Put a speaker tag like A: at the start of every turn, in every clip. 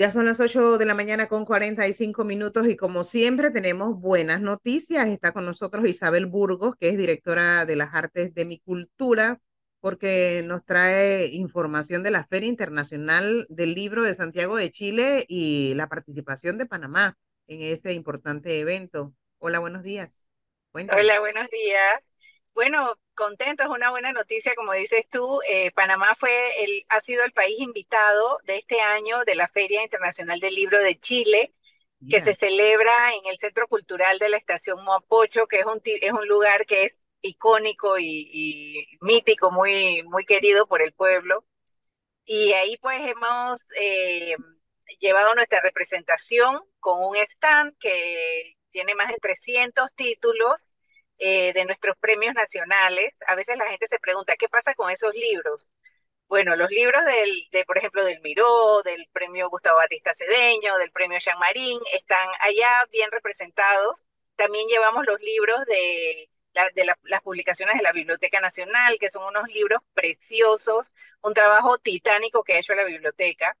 A: Ya son las 8 de la mañana con 45 minutos y como siempre tenemos buenas noticias. Está con nosotros Isabel Burgos, que es directora de las artes de mi cultura, porque nos trae información de la Feria Internacional del Libro de Santiago de Chile y la participación de Panamá en ese importante evento. Hola, buenos días.
B: Hola, buenos días. Bueno, contento, es una buena noticia, como dices tú. Eh, Panamá fue el, ha sido el país invitado de este año de la Feria Internacional del Libro de Chile, que se celebra en el Centro Cultural de la Estación Moapocho, que es un, es un lugar que es icónico y, mítico, muy, muy querido por el pueblo. Y ahí pues hemos eh, llevado nuestra representación con un stand que tiene más de 300 títulos eh, de nuestros premios nacionales, a veces la gente se pregunta, ¿qué pasa con esos libros? Bueno, los libros del, de, por ejemplo, del Miró, del premio Gustavo Batista Cedeño, del premio Jean Marín, están allá bien representados. También llevamos los libros de, de las publicaciones de la Biblioteca Nacional, que son unos libros preciosos, un trabajo titánico que ha hecho la biblioteca.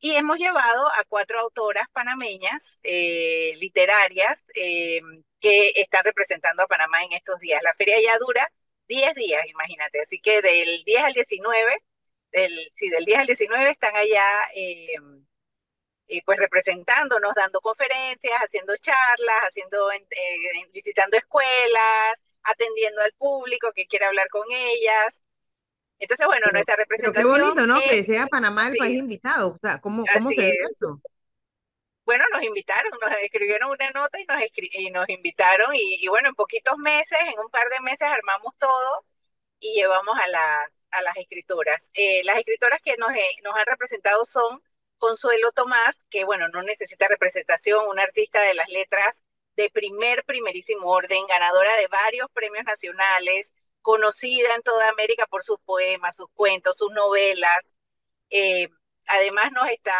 B: Y hemos llevado a cuatro autoras panameñas eh, literarias eh, que están representando a Panamá en estos días. La feria ya dura 10 días, imagínate. Así que del 10 al 19, del, sí, del 10 al 19 están allá eh, pues representándonos, dando conferencias, haciendo charlas, haciendo, visitando escuelas, atendiendo al público que quiera hablar con ellas. Entonces, bueno, nuestra representación.
A: qué bonito, ¿no? que sea Panamá el país invitado. O sea, ¿cómo, cómo se ve esto?
B: Bueno, nos invitaron, nos escribieron una nota y nos, y nos invitaron. Y, bueno, en poquitos meses, en un par de meses, armamos todo y llevamos a las, a las escritoras. Eh, las escritoras que nos, eh, nos han representado son Consuelo Tomás, que bueno, no necesita representación, una artista de las letras de primer, primerísimo orden, ganadora de varios premios nacionales, conocida en toda América por sus poemas, sus cuentos, sus novelas. Eh, además nos está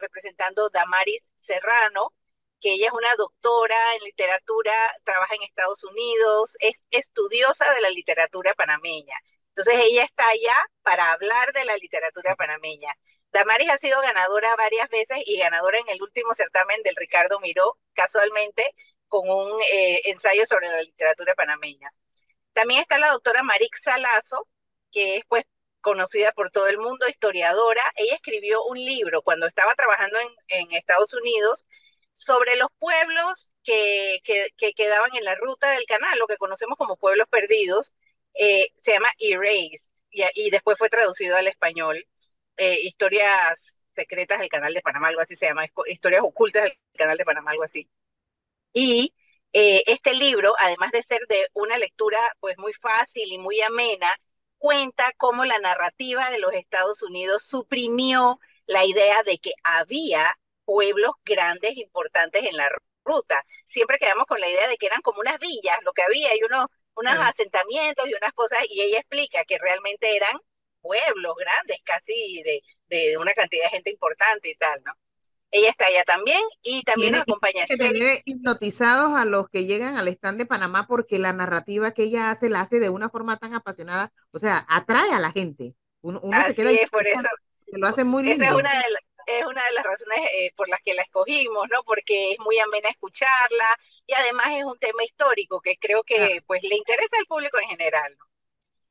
B: representando Damaris Serrano, que ella es una doctora en literatura, trabaja en Estados Unidos, es estudiosa de la literatura panameña. Entonces ella está allá para hablar de la literatura panameña. Damaris ha sido ganadora varias veces y ganadora en el último certamen del Ricardo Miró, casualmente, con un eh, ensayo sobre la literatura panameña. También está la doctora Marix Salazo, que es pues conocida por todo el mundo, historiadora. Ella escribió un libro cuando estaba trabajando en, Estados Unidos sobre los pueblos que, que, quedaban en la ruta del canal, lo que conocemos como pueblos perdidos. Eh, se llama Erased y, y, después fue traducido al español. Eh, historias secretas del canal de Panamá, algo así se llama, historias ocultas del canal de Panamá, algo así. Y eh, este libro, además de ser de una lectura pues muy fácil y muy amena, cuenta cómo la narrativa de los Estados Unidos suprimió la idea de que había pueblos grandes, importantes en la ruta. Siempre quedamos con la idea de que eran como unas villas, lo que había, y unos, unos asentamientos y unas cosas, y ella explica que realmente eran pueblos grandes, casi de, de una cantidad de gente importante y tal, ¿no? Ella está allá también y también nos acompaña.
A: Que tener hipnotizados a los que llegan al stand de Panamá porque la narrativa que ella hace la hace de una forma tan apasionada, o sea, atrae a la gente. Uno,
B: Así se queda es, por eso.
A: Lo hace muy lindo.
B: Esa es una de, es una de las razones eh, por las que la escogimos, ¿no? Porque es muy amena escucharla y además es un tema histórico que creo que pues le interesa al público en general, ¿no?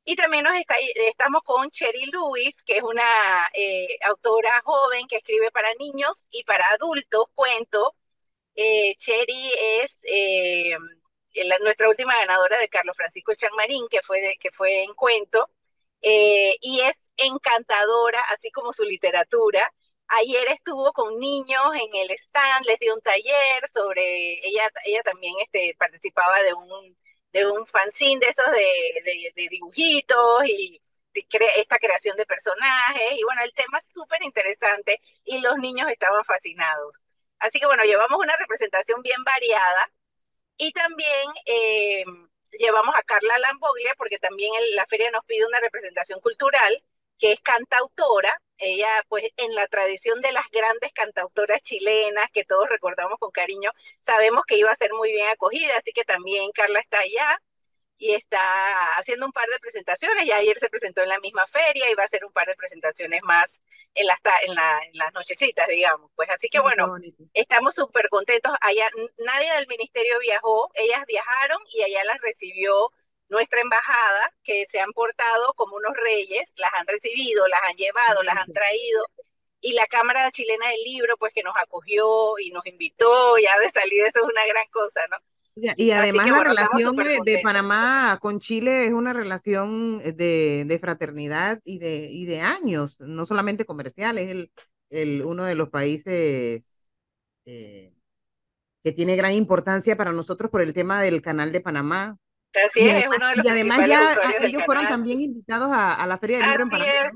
B: Y también nos está, estamos con Cherry Lewis, que es una eh, autora joven que escribe para niños y para adultos cuento. Eh, es eh, nuestra última ganadora de Carlos Francisco Chanmarín, que fue, que fue en cuento, y es encantadora, así como su literatura. Ayer estuvo con niños en el stand, les dio un taller sobre, ella, ella también este, participaba de un de un fanzine de esos de, de, dibujitos y esta creación de personajes. Y bueno, el tema es súper interesante y los niños estaban fascinados. Así que bueno, llevamos una representación bien variada y también eh, llevamos a Carla Lamboglia porque también la feria nos pide una representación cultural que es cantautora ella, pues, en la tradición de las grandes cantautoras chilenas que todos recordamos con cariño, sabemos que iba a ser muy bien acogida, así que también Carla está allá. y está haciendo un par de presentaciones. Ya ayer se presentó en la misma feria y va a hacer un par de presentaciones más en las, en, las nochecitas, digamos. Pues así que bueno, estamos súper contentos. Allá nadie del ministerio viajó, ellas viajaron y allá las recibió nuestra embajada, que se han portado como unos reyes, las han recibido, las han llevado, las han traído. Y la Cámara Chilena del Libro, pues que nos acogió y nos invitó, ya de salida, eso es una gran cosa, ¿no?
A: Y además la relación de, Panamá con Chile es una relación eh, de, fraternidad y de, y de años, no solamente comercial, es el, el uno de los países eh, que tiene gran importancia para nosotros por el tema del canal de Panamá.
B: Así y es, uno de los
A: y además ya ellos fueron también invitados a, la Feria del Libro en
B: Panamá.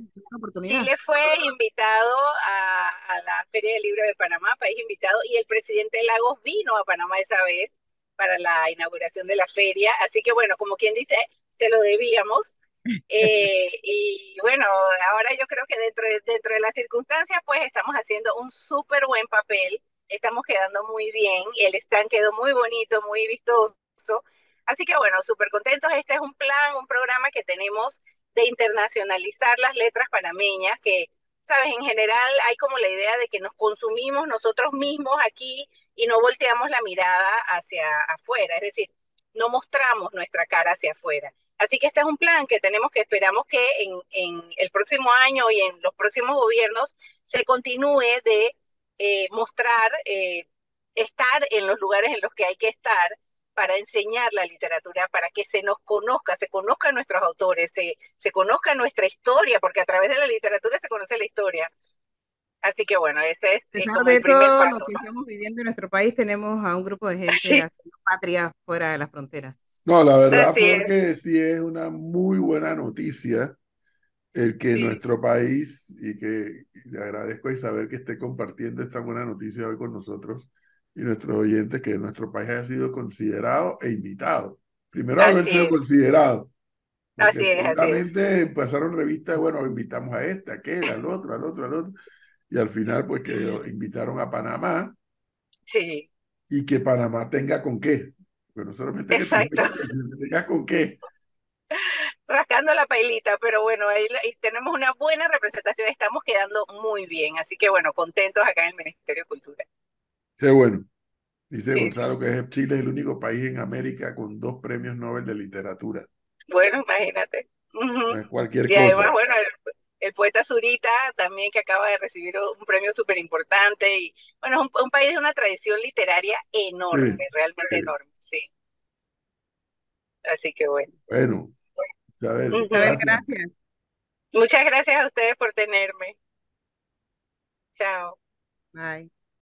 B: Chile fue invitado a, a la Feria del Libro de Panamá, país invitado, y el presidente Lagos vino a Panamá esa vez para la inauguración de la feria. Así que bueno, como quien dice, se lo debíamos. Eh, y bueno, ahora yo creo que dentro de, dentro de las circunstancias, pues estamos haciendo un súper buen papel, estamos quedando muy bien el stand quedó muy bonito, muy vistoso. Así que bueno, súper contentos. Este es un plan, un programa que tenemos de internacionalizar las letras panameñas, que, sabes, en general hay como la idea de que nos consumimos nosotros mismos aquí y no volteamos la mirada hacia afuera, es decir, no mostramos nuestra cara hacia afuera. Así que este es un plan que tenemos que esperamos que en, el próximo año y en los próximos gobiernos se continúe de eh, mostrar, eh, estar en los lugares en los que hay que estar para enseñar la literatura, para que se nos conozca, se conozcan nuestros autores, se, se conozca nuestra historia, porque a través de la literatura se conoce la historia. Así que bueno, ese es,
A: el de todo lo que estamos viviendo en nuestro país, tenemos a un grupo de gente haciendo patria fuera de las fronteras.
C: No, la verdad es. que sí es una muy buena noticia el que nuestro país, y que le agradezco a Isabel que esté compartiendo esta buena noticia hoy con nosotros y nuestros oyentes, que nuestro país haya sido considerado e invitado. Primero haber sido considerado.
B: Así es, así
C: pasaron revistas, bueno, invitamos a este, a aquel, al otro, al otro, al otro y al final pues que invitaron a Panamá.
B: Sí.
C: Y que Panamá tenga con qué. Pero solamente Exacto. que tenga con qué.
B: Rascando la pailita, pero bueno, ahí, tenemos una buena representación, estamos quedando muy bien, así que bueno, contentos acá en el Ministerio de Cultura.
C: Qué bueno. Dice Gonzalo que Chile es el único país en América con dos premios Nobel de literatura.
B: Bueno, imagínate.
C: cualquier
B: y
C: cosa.
B: Además, bueno, el poeta Zurita también que acaba de recibir un premio súper importante y bueno, es un, país de una tradición literaria enorme, realmente enorme, sí. Así que bueno.
C: Bueno,
A: gracias.
B: Muchas gracias a ustedes por tenerme. Chao.
A: Bye.